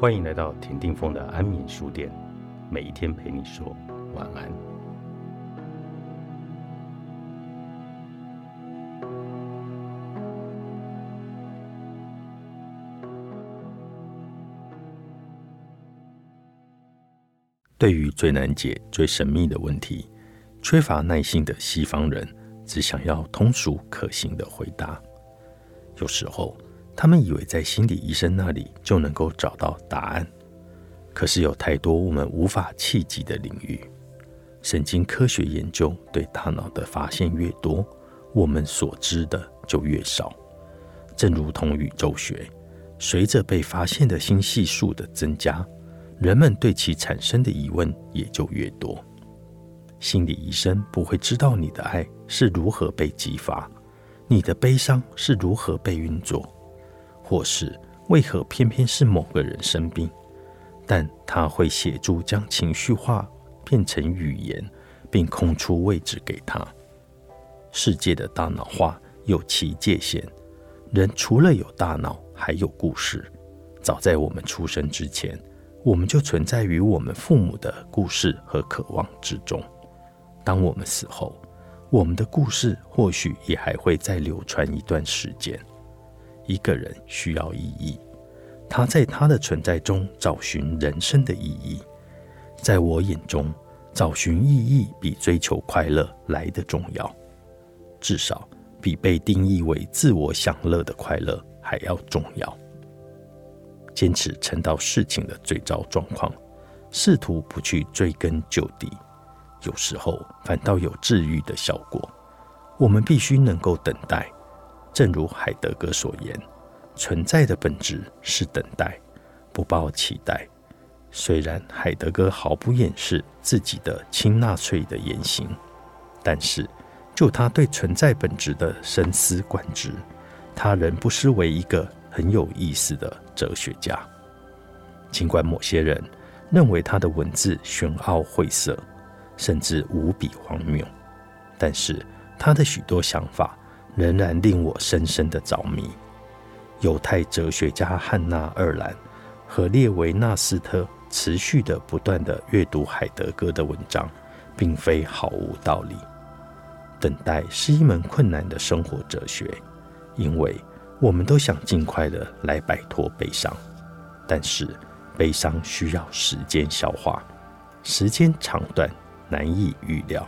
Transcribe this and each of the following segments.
欢迎来到田定峰的安眠书店，每一天陪你说晚安。对于最难解、最神秘的问题，缺乏耐心的西方人只想要通俗可行的回答。有时候，他们以为在心理医生那里就能够找到答案。可是有太多我们无法企及的领域。神经科学研究对大脑的发现越多，我们所知的就越少。正如同宇宙学，随着被发现的星系数的增加，人们对其产生的疑问也就越多。心理医生不会知道你的爱是如何被激发，你的悲伤是如何被运作，或是为何偏偏是某个人生病。但他会协助将情绪化变成语言，并空出位置给他。世界的大脑化有其界限。人除了有大脑，还有故事。早在我们出生之前，我们就存在于我们父母的故事和渴望之中。当我们死后，我们的故事或许也还会再流传一段时间。一个人需要意义。他在他的存在中找寻人生的意义，在我眼中，找寻意义比追求快乐来得重要，至少比被定义为自我享乐的快乐还要重要。坚持沉到事情的最糟状况，试图不去追根究底，有时候反倒有治愈的效果。我们必须能够等待，正如海德格所言。存在的本质是等待，不抱期待。虽然海德格毫不掩饰自己的亲纳粹的言行，但是就他对存在本质的深思贯之，他仍不失为一个很有意思的哲学家。尽管某些人认为他的文字玄奥晦涩，甚至无比荒谬，但是他的许多想法仍然令我深深的着迷。犹太哲学家汉娜·二兰和列维纳斯特持续的不断的阅读海德格的文章，并非毫无道理。等待是一门困难的生活哲学，因为我们都想尽快的来摆脱悲伤，但是悲伤需要时间消化，时间长短难以预料。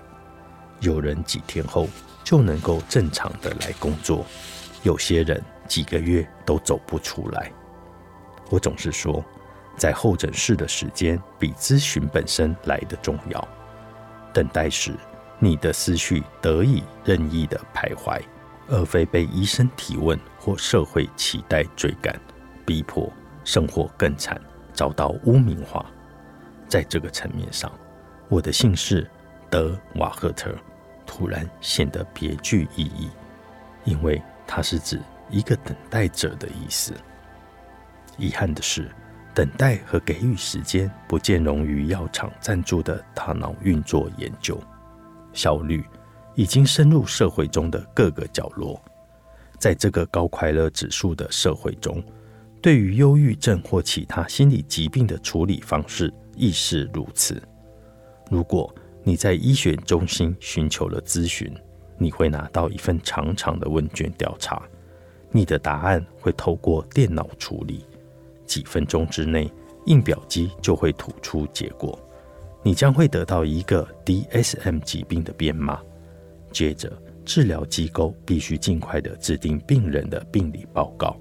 有人几天后就能够正常的来工作，有些人。几个月都走不出来。我总是说，在候诊室的时间比咨询本身来的重要。等待时，你的思绪得以任意的徘徊，而非被医生提问或社会期待追赶、逼迫，甚或更惨，遭到污名化。在这个层面上，我的姓氏德瓦赫特突然显得别具意义，因为它是指。一个等待者的意思。遗憾的是，等待和给予时间不见容于药厂赞助的大脑运作研究。效率已经深入社会中的各个角落。在这个高快乐指数的社会中，对于忧郁症或其他心理疾病的处理方式亦是如此。如果你在医学中心寻求了咨询，你会拿到一份长长的问卷调查。你的答案会透过电脑处理，几分钟之内，印表机就会吐出结果。你将会得到一个 DSM 疾病的编码。接着，治疗机构必须尽快的制定病人的病理报告、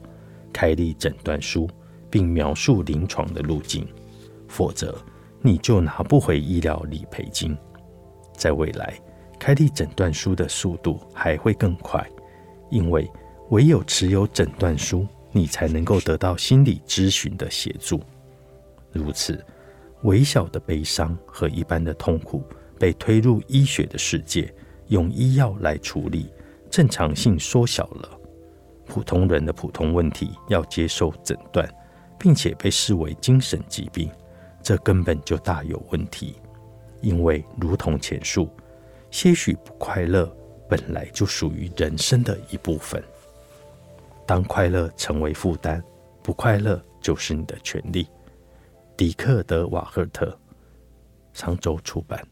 开立诊断书，并描述临床的路径，否则你就拿不回医疗理赔金。在未来，开立诊断书的速度还会更快，因为。唯有持有诊断书，你才能够得到心理咨询的协助。如此，微小的悲伤和一般的痛苦被推入医学的世界，用医药来处理，正常性缩小了。普通人的普通问题要接受诊断，并且被视为精神疾病，这根本就大有问题。因为，如同前述，些许不快乐本来就属于人生的一部分。当快乐成为负担，不快乐就是你的权利。迪克·德·瓦赫特，常州出版。